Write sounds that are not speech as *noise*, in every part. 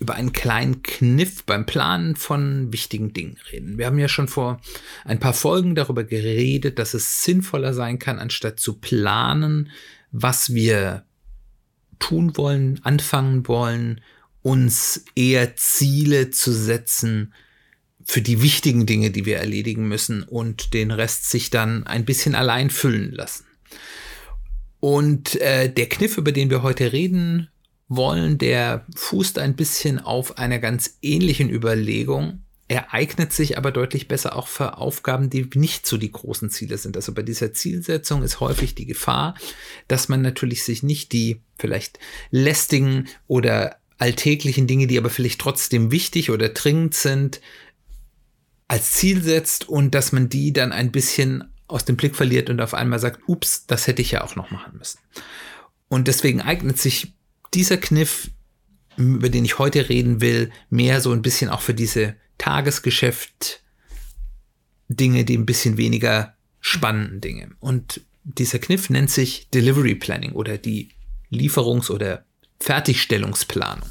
über einen kleinen Kniff beim Planen von wichtigen Dingen reden. Wir haben ja schon vor ein paar Folgen darüber geredet, dass es sinnvoller sein kann, anstatt zu planen, was wir tun wollen, anfangen wollen, uns eher Ziele zu setzen für die wichtigen Dinge, die wir erledigen müssen und den Rest sich dann ein bisschen allein füllen lassen. Und äh, der Kniff, über den wir heute reden wollen, der fußt ein bisschen auf einer ganz ähnlichen Überlegung. Er eignet sich aber deutlich besser auch für Aufgaben, die nicht so die großen Ziele sind. Also bei dieser Zielsetzung ist häufig die Gefahr, dass man natürlich sich nicht die vielleicht lästigen oder alltäglichen Dinge, die aber vielleicht trotzdem wichtig oder dringend sind, als Ziel setzt und dass man die dann ein bisschen aus dem Blick verliert und auf einmal sagt, ups, das hätte ich ja auch noch machen müssen. Und deswegen eignet sich dieser Kniff, über den ich heute reden will, mehr so ein bisschen auch für diese Tagesgeschäft Dinge, die ein bisschen weniger spannenden Dinge. Und dieser Kniff nennt sich Delivery Planning oder die Lieferungs- oder Fertigstellungsplanung.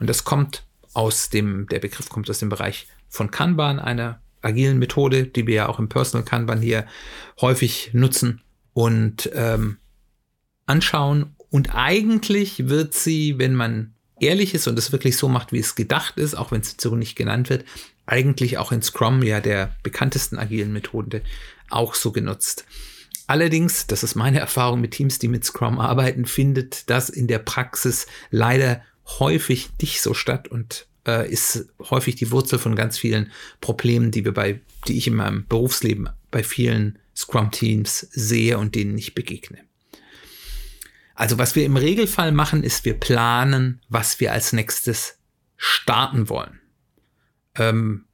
Und das kommt aus dem, der Begriff kommt aus dem Bereich von Kanban, einer agilen Methode, die wir ja auch im Personal Kanban hier häufig nutzen und ähm, anschauen und eigentlich wird sie, wenn man ehrlich ist und es wirklich so macht, wie es gedacht ist, auch wenn es so nicht genannt wird, eigentlich auch in Scrum, ja der bekanntesten agilen Methode, auch so genutzt. Allerdings, das ist meine *laughs* Erfahrung mit Teams, die mit Scrum arbeiten, findet das in der Praxis leider häufig nicht so statt und äh, ist häufig die Wurzel von ganz vielen Problemen, die wir bei, die ich in meinem Berufsleben bei vielen Scrum-Teams sehe und denen ich begegne. Also was wir im Regelfall machen, ist, wir planen, was wir als nächstes starten wollen. Ähm,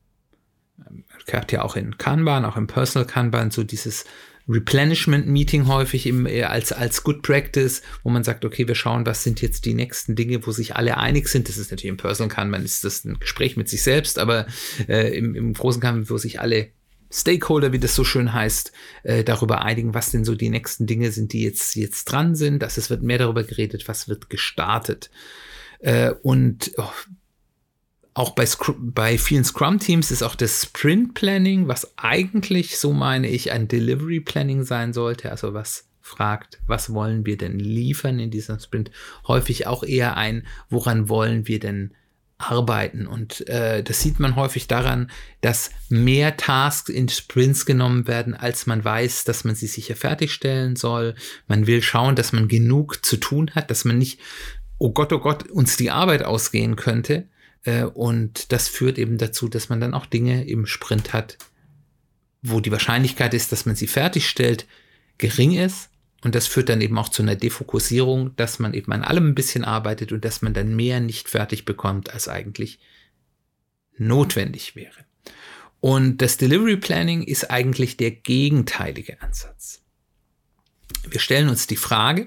gehört ja auch in Kanban, auch im Personal Kanban, so dieses Replenishment-Meeting häufig im, äh, als, als Good Practice, wo man sagt, okay, wir schauen, was sind jetzt die nächsten Dinge, wo sich alle einig sind. Das ist natürlich im Personal Kanban, ist das ein Gespräch mit sich selbst, aber äh, im, im großen Kanban, wo sich alle Stakeholder, wie das so schön heißt, äh, darüber einigen, was denn so die nächsten Dinge sind, die jetzt, jetzt dran sind. Dass es wird mehr darüber geredet, was wird gestartet. Äh, und oh, auch bei, bei vielen Scrum-Teams ist auch das Sprint-Planning, was eigentlich, so meine ich, ein Delivery-Planning sein sollte. Also was fragt, was wollen wir denn liefern in diesem Sprint, häufig auch eher ein, woran wollen wir denn arbeiten. Und äh, das sieht man häufig daran, dass mehr Tasks in Sprints genommen werden, als man weiß, dass man sie sicher fertigstellen soll. Man will schauen, dass man genug zu tun hat, dass man nicht, oh Gott, oh Gott, uns die Arbeit ausgehen könnte. Äh, und das führt eben dazu, dass man dann auch Dinge im Sprint hat, wo die Wahrscheinlichkeit ist, dass man sie fertigstellt, gering ist und das führt dann eben auch zu einer Defokussierung, dass man eben an allem ein bisschen arbeitet und dass man dann mehr nicht fertig bekommt, als eigentlich notwendig wäre. Und das Delivery Planning ist eigentlich der gegenteilige Ansatz. Wir stellen uns die Frage,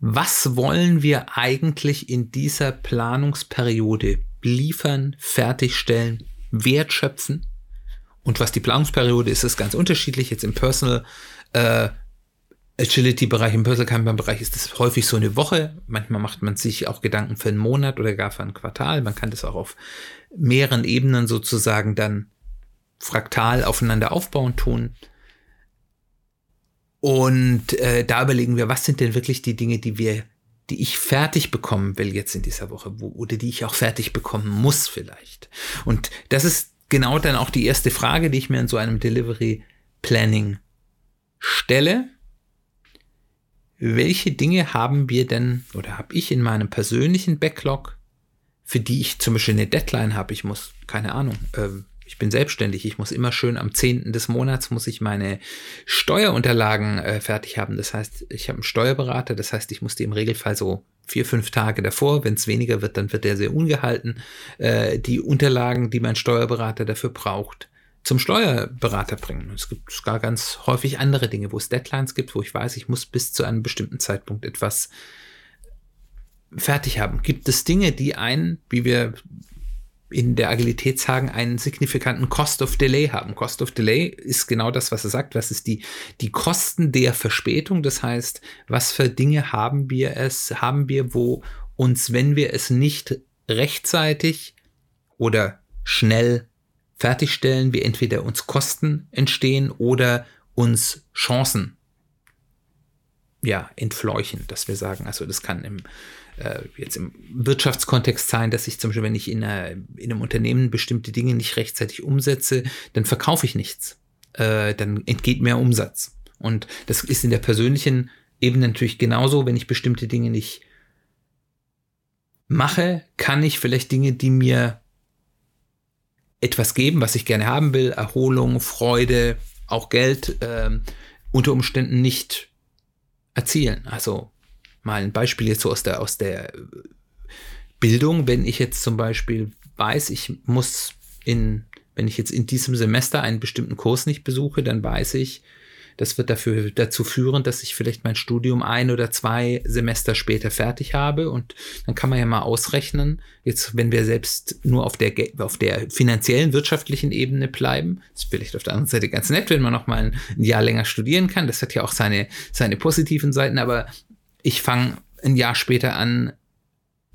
was wollen wir eigentlich in dieser Planungsperiode liefern, fertigstellen, wertschöpfen? Und was die Planungsperiode ist, ist ganz unterschiedlich. Jetzt im Personal äh, Agility-Bereich, im Personal Kanban-Bereich ist das häufig so eine Woche. Manchmal macht man sich auch Gedanken für einen Monat oder gar für ein Quartal. Man kann das auch auf mehreren Ebenen sozusagen dann fraktal aufeinander aufbauen tun. Und äh, da überlegen wir, was sind denn wirklich die Dinge, die wir, die ich fertig bekommen will jetzt in dieser Woche, wo, oder die ich auch fertig bekommen muss vielleicht. Und das ist genau dann auch die erste Frage, die ich mir in so einem Delivery Planning stelle welche Dinge haben wir denn oder habe ich in meinem persönlichen Backlog, für die ich zum Beispiel eine Deadline habe, ich muss, keine Ahnung, äh, ich bin selbstständig, ich muss immer schön am 10. des Monats muss ich meine Steuerunterlagen äh, fertig haben. Das heißt, ich habe einen Steuerberater, das heißt, ich muss die im Regelfall so vier, fünf Tage davor, wenn es weniger wird, dann wird der sehr ungehalten, äh, die Unterlagen, die mein Steuerberater dafür braucht, zum Steuerberater bringen. Es gibt sogar ganz häufig andere Dinge, wo es Deadlines gibt, wo ich weiß, ich muss bis zu einem bestimmten Zeitpunkt etwas fertig haben. Gibt es Dinge, die einen, wie wir in der Agilität sagen, einen signifikanten Cost of Delay haben. Cost of Delay ist genau das, was er sagt. Was ist die, die Kosten der Verspätung? Das heißt, was für Dinge haben wir es, haben wir, wo uns, wenn wir es nicht rechtzeitig oder schnell fertigstellen, wir entweder uns Kosten entstehen oder uns Chancen ja, entfleuchen, dass wir sagen, also das kann im äh, jetzt im Wirtschaftskontext sein, dass ich zum Beispiel, wenn ich in, einer, in einem Unternehmen bestimmte Dinge nicht rechtzeitig umsetze, dann verkaufe ich nichts. Äh, dann entgeht mehr Umsatz. Und das ist in der persönlichen Ebene natürlich genauso, wenn ich bestimmte Dinge nicht mache, kann ich vielleicht Dinge, die mir etwas geben, was ich gerne haben will, Erholung, Freude, auch Geld, äh, unter Umständen nicht erzielen. Also mal ein Beispiel jetzt so aus der, aus der Bildung, wenn ich jetzt zum Beispiel weiß, ich muss in, wenn ich jetzt in diesem Semester einen bestimmten Kurs nicht besuche, dann weiß ich, das wird dafür, dazu führen, dass ich vielleicht mein Studium ein oder zwei Semester später fertig habe. Und dann kann man ja mal ausrechnen, jetzt, wenn wir selbst nur auf der, auf der finanziellen, wirtschaftlichen Ebene bleiben, ist vielleicht auf der anderen Seite ganz nett, wenn man noch mal ein, ein Jahr länger studieren kann. Das hat ja auch seine, seine positiven Seiten, aber ich fange ein Jahr später an,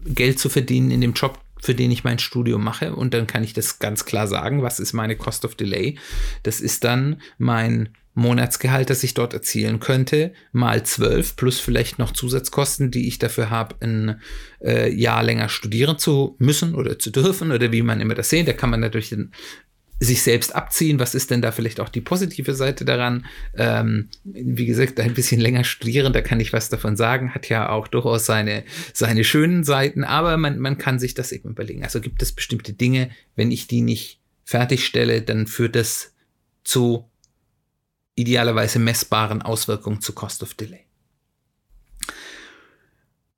Geld zu verdienen in dem Job, für den ich mein Studium mache. Und dann kann ich das ganz klar sagen, was ist meine Cost of Delay. Das ist dann mein Monatsgehalt, das ich dort erzielen könnte, mal zwölf plus vielleicht noch Zusatzkosten, die ich dafür habe, ein äh, Jahr länger studieren zu müssen oder zu dürfen oder wie man immer das sehen. Da kann man natürlich den sich selbst abziehen. Was ist denn da vielleicht auch die positive Seite daran? Ähm, wie gesagt, ein bisschen länger studieren, da kann ich was davon sagen, hat ja auch durchaus seine, seine schönen Seiten, aber man, man kann sich das eben überlegen. Also gibt es bestimmte Dinge, wenn ich die nicht fertigstelle, dann führt das zu idealerweise messbaren Auswirkungen zu Cost of Delay.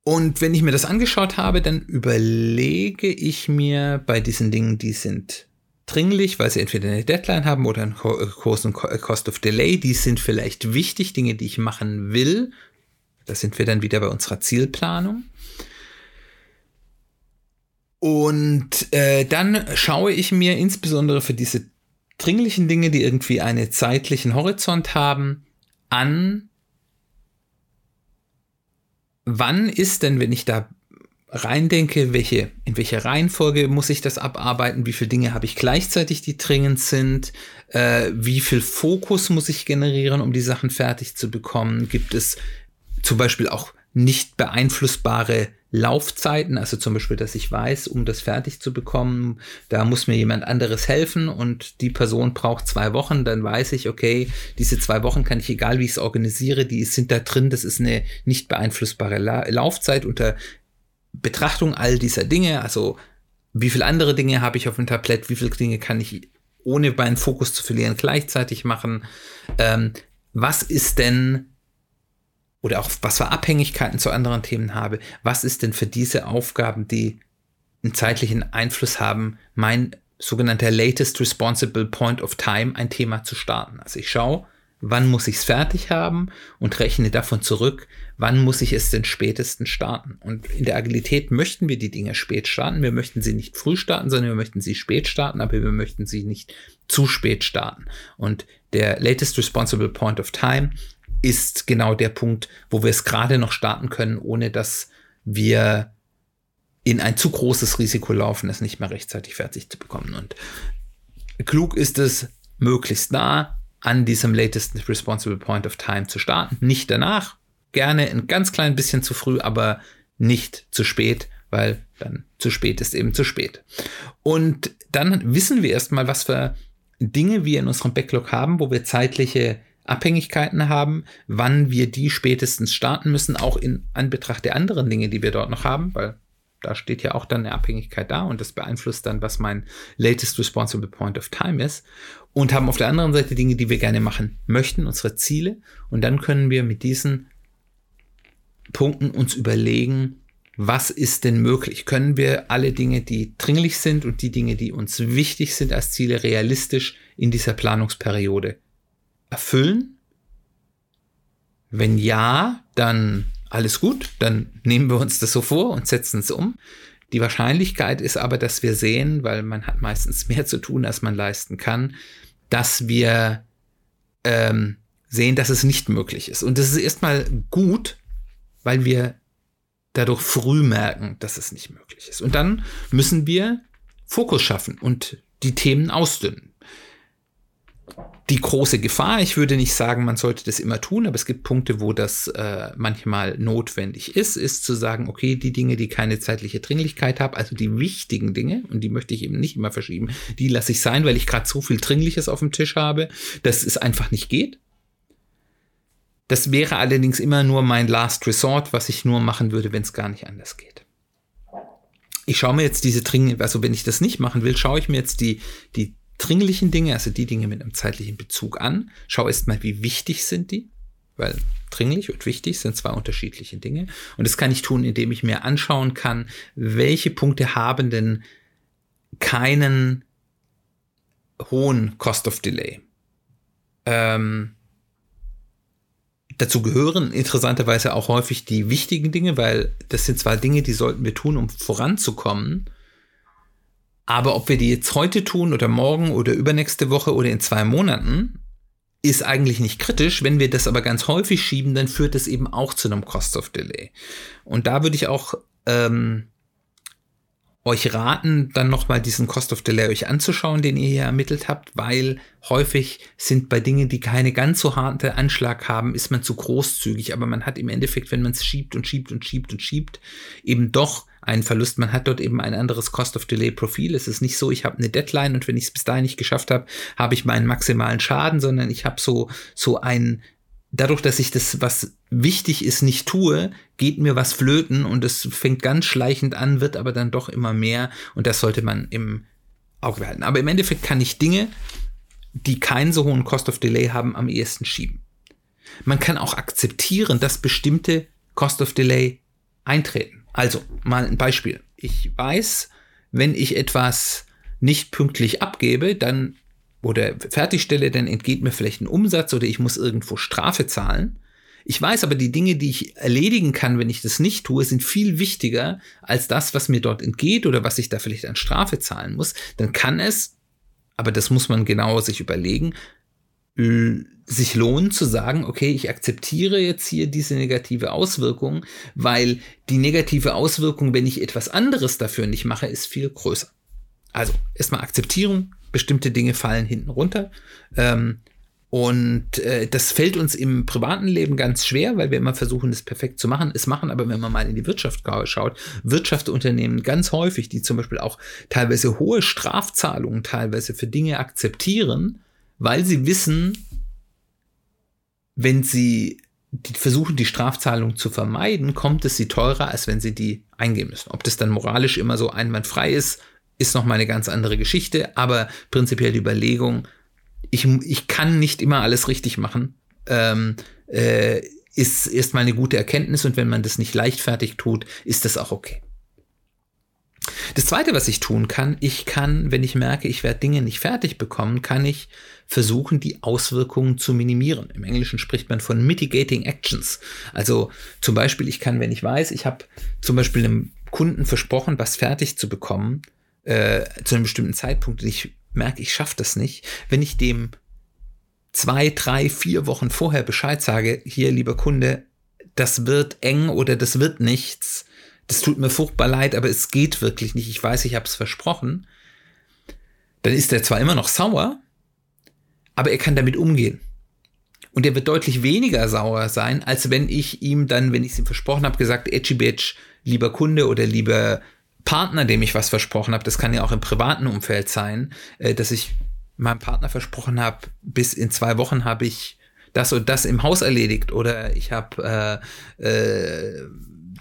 Und wenn ich mir das angeschaut habe, dann überlege ich mir bei diesen Dingen, die sind dringlich, weil sie entweder eine Deadline haben oder einen großen Cost of Delay. Die sind vielleicht wichtig, Dinge, die ich machen will. Da sind wir dann wieder bei unserer Zielplanung. Und äh, dann schaue ich mir insbesondere für diese dringlichen Dinge, die irgendwie einen zeitlichen Horizont haben, an, wann ist denn, wenn ich da reindenke, welche, in welcher Reihenfolge muss ich das abarbeiten, wie viele Dinge habe ich gleichzeitig, die dringend sind, äh, wie viel Fokus muss ich generieren, um die Sachen fertig zu bekommen, gibt es zum Beispiel auch nicht beeinflussbare Laufzeiten, also zum Beispiel, dass ich weiß, um das fertig zu bekommen, da muss mir jemand anderes helfen und die Person braucht zwei Wochen, dann weiß ich, okay, diese zwei Wochen kann ich, egal wie ich es organisiere, die sind da drin, das ist eine nicht beeinflussbare La Laufzeit unter Betrachtung all dieser Dinge, also wie viele andere Dinge habe ich auf dem Tablett, wie viele Dinge kann ich ohne meinen Fokus zu verlieren gleichzeitig machen, ähm, was ist denn oder auch was für Abhängigkeiten zu anderen Themen habe, was ist denn für diese Aufgaben, die einen zeitlichen Einfluss haben, mein sogenannter latest responsible point of time ein Thema zu starten. Also ich schaue, wann muss ich es fertig haben und rechne davon zurück, wann muss ich es denn spätestens starten. Und in der Agilität möchten wir die Dinge spät starten. Wir möchten sie nicht früh starten, sondern wir möchten sie spät starten, aber wir möchten sie nicht zu spät starten. Und der latest responsible point of time ist genau der Punkt, wo wir es gerade noch starten können, ohne dass wir in ein zu großes Risiko laufen, es nicht mehr rechtzeitig fertig zu bekommen. Und klug ist es, möglichst nah an diesem latest responsible point of time zu starten. Nicht danach, gerne ein ganz klein bisschen zu früh, aber nicht zu spät, weil dann zu spät ist eben zu spät. Und dann wissen wir erstmal, was für Dinge wir in unserem Backlog haben, wo wir zeitliche Abhängigkeiten haben, wann wir die spätestens starten müssen, auch in Anbetracht der anderen Dinge, die wir dort noch haben, weil Da steht ja auch dann eine Abhängigkeit da und das beeinflusst dann, was mein latest responsible point of time ist. Und haben auf der anderen Seite Dinge, die wir gerne machen möchten, unsere Ziele. Und dann können wir mit diesen Punkten uns überlegen, was ist denn möglich? Können wir alle Dinge, die dringlich sind und die Dinge, die uns wichtig sind als Ziele, realistisch in dieser Planungsperiode erfüllen? Wenn ja, dann alles gut, dann nehmen wir uns das so vor und setzen es um. Die Wahrscheinlichkeit ist aber, dass wir sehen, weil man hat meistens mehr zu tun, als man leisten kann, dass wir ähm, sehen, dass es nicht möglich ist. Und das ist erstmal gut, weil wir dadurch früh merken, dass es nicht möglich ist. Und dann müssen wir Fokus schaffen und die Themen ausdünnen. Die große Gefahr, ich würde nicht sagen, man sollte das immer tun, aber es gibt Punkte, wo das äh, manchmal notwendig ist, ist zu sagen, okay, die Dinge, die keine zeitliche Dringlichkeit haben, also die wichtigen Dinge, und die möchte ich eben nicht immer verschieben, die lasse ich sein, weil ich gerade so viel Dringliches auf dem Tisch habe, dass es einfach nicht geht. Das wäre allerdings immer nur mein Last Resort, was ich nur machen würde, wenn es gar nicht anders geht. Ich schaue mir jetzt diese dringenden, also wenn ich das nicht machen will, schaue ich mir jetzt die, die dringlichen Dinge, also die Dinge mit einem zeitlichen Bezug an, schaue erstmal, wie wichtig sind die, weil dringlich und wichtig sind zwei unterschiedliche Dinge. Und das kann ich tun, indem ich mir anschauen kann, welche Punkte haben denn keinen hohen Cost of Delay. Ähm, Dazu gehören interessanterweise auch häufig die wichtigen Dinge, weil das sind zwar Dinge, die sollten wir tun, um voranzukommen. Aber ob wir die jetzt heute tun oder morgen oder übernächste Woche oder in zwei Monaten, ist eigentlich nicht kritisch. Wenn wir das aber ganz häufig schieben, dann führt das eben auch zu einem Cost of Delay. Und da würde ich auch ähm, euch raten, dann nochmal diesen Cost of Delay euch anzuschauen, den ihr hier ermittelt habt, weil häufig sind bei Dingen, die keine ganz so harte Anschlag haben, ist man zu großzügig, aber man hat im Endeffekt, wenn man es schiebt und schiebt und schiebt und schiebt, eben doch einen Verlust. Man hat dort eben ein anderes Cost of Delay Profil. Es ist nicht so, ich habe eine Deadline und wenn ich es bis dahin nicht geschafft habe, habe ich meinen maximalen Schaden, sondern ich habe so so ein dadurch, dass ich das, was wichtig ist, nicht tue, geht mir was flöten und es fängt ganz schleichend an, wird aber dann doch immer mehr und das sollte man im Auge behalten. Aber im Endeffekt kann ich Dinge, die keinen so hohen Cost of Delay haben, am ehesten schieben. Man kann auch akzeptieren, dass bestimmte Cost of Delay eintreten. Also, mal ein Beispiel. Ich weiß, wenn ich etwas nicht pünktlich abgebe, dann oder fertigstelle, dann entgeht mir vielleicht ein Umsatz oder ich muss irgendwo Strafe zahlen. Ich weiß aber, die Dinge, die ich erledigen kann, wenn ich das nicht tue, sind viel wichtiger als das, was mir dort entgeht oder was ich da vielleicht an Strafe zahlen muss. Dann kann es, aber das muss man genauer sich überlegen, sich lohnen zu sagen, okay, ich akzeptiere jetzt hier diese negative Auswirkung, weil die negative Auswirkung, wenn ich etwas anderes dafür nicht mache, ist viel größer. Also erstmal Akzeptierung, bestimmte Dinge fallen hinten runter. Ähm, und äh, das fällt uns im privaten Leben ganz schwer, weil wir immer versuchen, das perfekt zu machen. Es machen aber, wenn man mal in die Wirtschaft schaut, Wirtschaftsunternehmen ganz häufig, die zum Beispiel auch teilweise hohe Strafzahlungen teilweise für Dinge akzeptieren, weil sie wissen, wenn sie die versuchen, die Strafzahlung zu vermeiden, kommt es sie teurer, als wenn sie die eingehen müssen. Ob das dann moralisch immer so einwandfrei ist, ist noch mal eine ganz andere Geschichte, aber prinzipiell die Überlegung, ich, ich kann nicht immer alles richtig machen, ähm, äh, ist erstmal eine gute Erkenntnis und wenn man das nicht leichtfertig tut, ist das auch okay. Das zweite, was ich tun kann, ich kann, wenn ich merke, ich werde Dinge nicht fertig bekommen, kann ich versuchen, die Auswirkungen zu minimieren. Im Englischen spricht man von mitigating actions. Also zum Beispiel, ich kann, wenn ich weiß, ich habe zum Beispiel einem Kunden versprochen, was fertig zu bekommen, äh, zu einem bestimmten Zeitpunkt und ich merke, ich schaffe das nicht, wenn ich dem zwei, drei, vier Wochen vorher Bescheid sage, hier, lieber Kunde, das wird eng oder das wird nichts, das tut mir furchtbar leid, aber es geht wirklich nicht, ich weiß, ich habe es versprochen, dann ist er zwar immer noch sauer, aber er kann damit umgehen. Und er wird deutlich weniger sauer sein, als wenn ich ihm dann, wenn ich es ihm versprochen habe, gesagt, Edgy Bitch, lieber Kunde oder lieber Partner, dem ich was versprochen habe, das kann ja auch im privaten Umfeld sein, äh, dass ich meinem Partner versprochen habe, bis in zwei Wochen habe ich das und das im Haus erledigt oder ich habe äh, äh,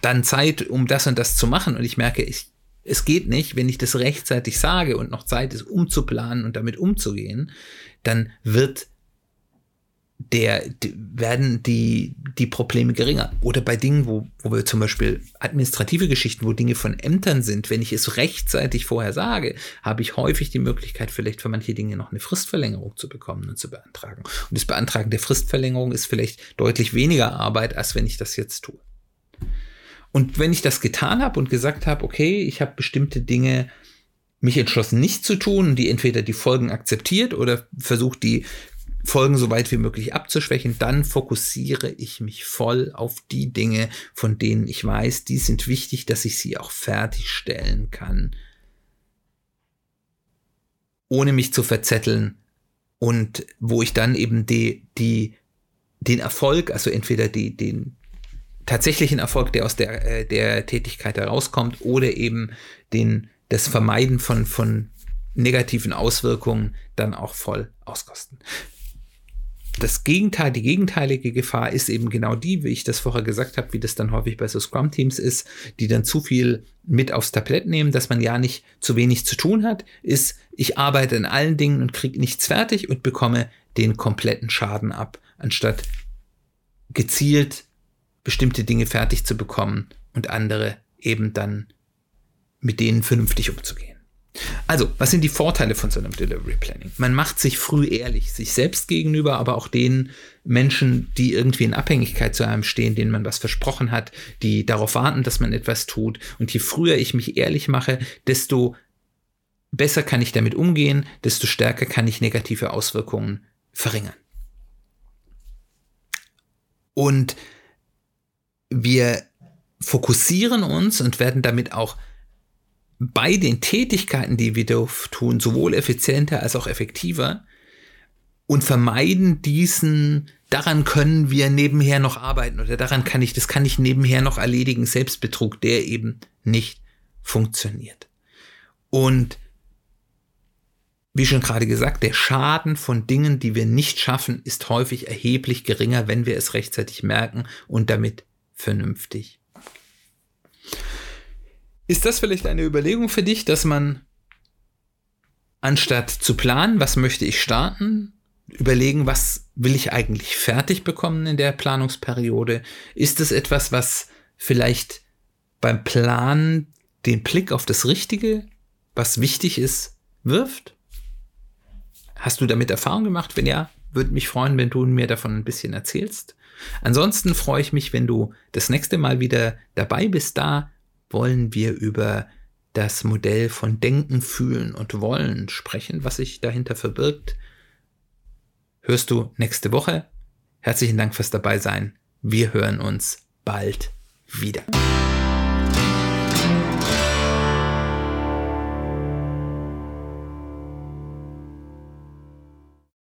dann Zeit, um das und das zu machen und ich merke, ich, es geht nicht, wenn ich das rechtzeitig sage und noch Zeit ist, umzuplanen und damit umzugehen, dann wird der, werden die, die Probleme geringer. Oder bei Dingen, wo, wo wir zum Beispiel administrative Geschichten, wo Dinge von Ämtern sind, wenn ich es rechtzeitig vorher sage, habe ich häufig die Möglichkeit, vielleicht für manche Dinge noch eine Fristverlängerung zu bekommen und zu beantragen. Und das Beantragen der Fristverlängerung ist vielleicht deutlich weniger Arbeit, als wenn ich das jetzt tue. Und wenn ich das getan habe und gesagt habe, okay, ich habe bestimmte Dinge mich entschlossen nicht zu tun, die entweder die Folgen akzeptiert oder versucht, die Folgen so weit wie möglich abzuschwächen, dann fokussiere ich mich voll auf die Dinge, von denen ich weiß, die sind wichtig, dass ich sie auch fertigstellen kann, ohne mich zu verzetteln und wo ich dann eben die, die, den Erfolg, also entweder die, den tatsächlichen Erfolg, der aus der, äh, der Tätigkeit herauskommt, oder eben den, das Vermeiden von, von negativen Auswirkungen dann auch voll auskosten. Das Gegenteil, die gegenteilige Gefahr ist eben genau die, wie ich das vorher gesagt habe, wie das dann häufig bei so Scrum-Teams ist, die dann zu viel mit aufs Tablett nehmen, dass man ja nicht zu wenig zu tun hat, ist, ich arbeite in allen Dingen und kriege nichts fertig und bekomme den kompletten Schaden ab, anstatt gezielt bestimmte Dinge fertig zu bekommen und andere eben dann mit denen vernünftig umzugehen. Also, was sind die Vorteile von so einem Delivery Planning? Man macht sich früh ehrlich, sich selbst gegenüber, aber auch den Menschen, die irgendwie in Abhängigkeit zu einem stehen, denen man was versprochen hat, die darauf warten, dass man etwas tut. Und je früher ich mich ehrlich mache, desto besser kann ich damit umgehen, desto stärker kann ich negative Auswirkungen verringern. Und wir fokussieren uns und werden damit auch bei den Tätigkeiten, die wir tun, sowohl effizienter als auch effektiver und vermeiden diesen, daran können wir nebenher noch arbeiten oder daran kann ich, das kann ich nebenher noch erledigen, Selbstbetrug, der eben nicht funktioniert. Und wie schon gerade gesagt, der Schaden von Dingen, die wir nicht schaffen, ist häufig erheblich geringer, wenn wir es rechtzeitig merken und damit vernünftig ist das vielleicht eine Überlegung für dich, dass man anstatt zu planen, was möchte ich starten, überlegen, was will ich eigentlich fertig bekommen in der Planungsperiode? Ist es etwas, was vielleicht beim Planen den Blick auf das Richtige, was wichtig ist, wirft? Hast du damit Erfahrung gemacht? Wenn ja, würde mich freuen, wenn du mir davon ein bisschen erzählst. Ansonsten freue ich mich, wenn du das nächste Mal wieder dabei bist, da wollen wir über das Modell von Denken, Fühlen und Wollen sprechen, was sich dahinter verbirgt. Hörst du nächste Woche. Herzlichen Dank fürs Dabeisein. Wir hören uns bald wieder.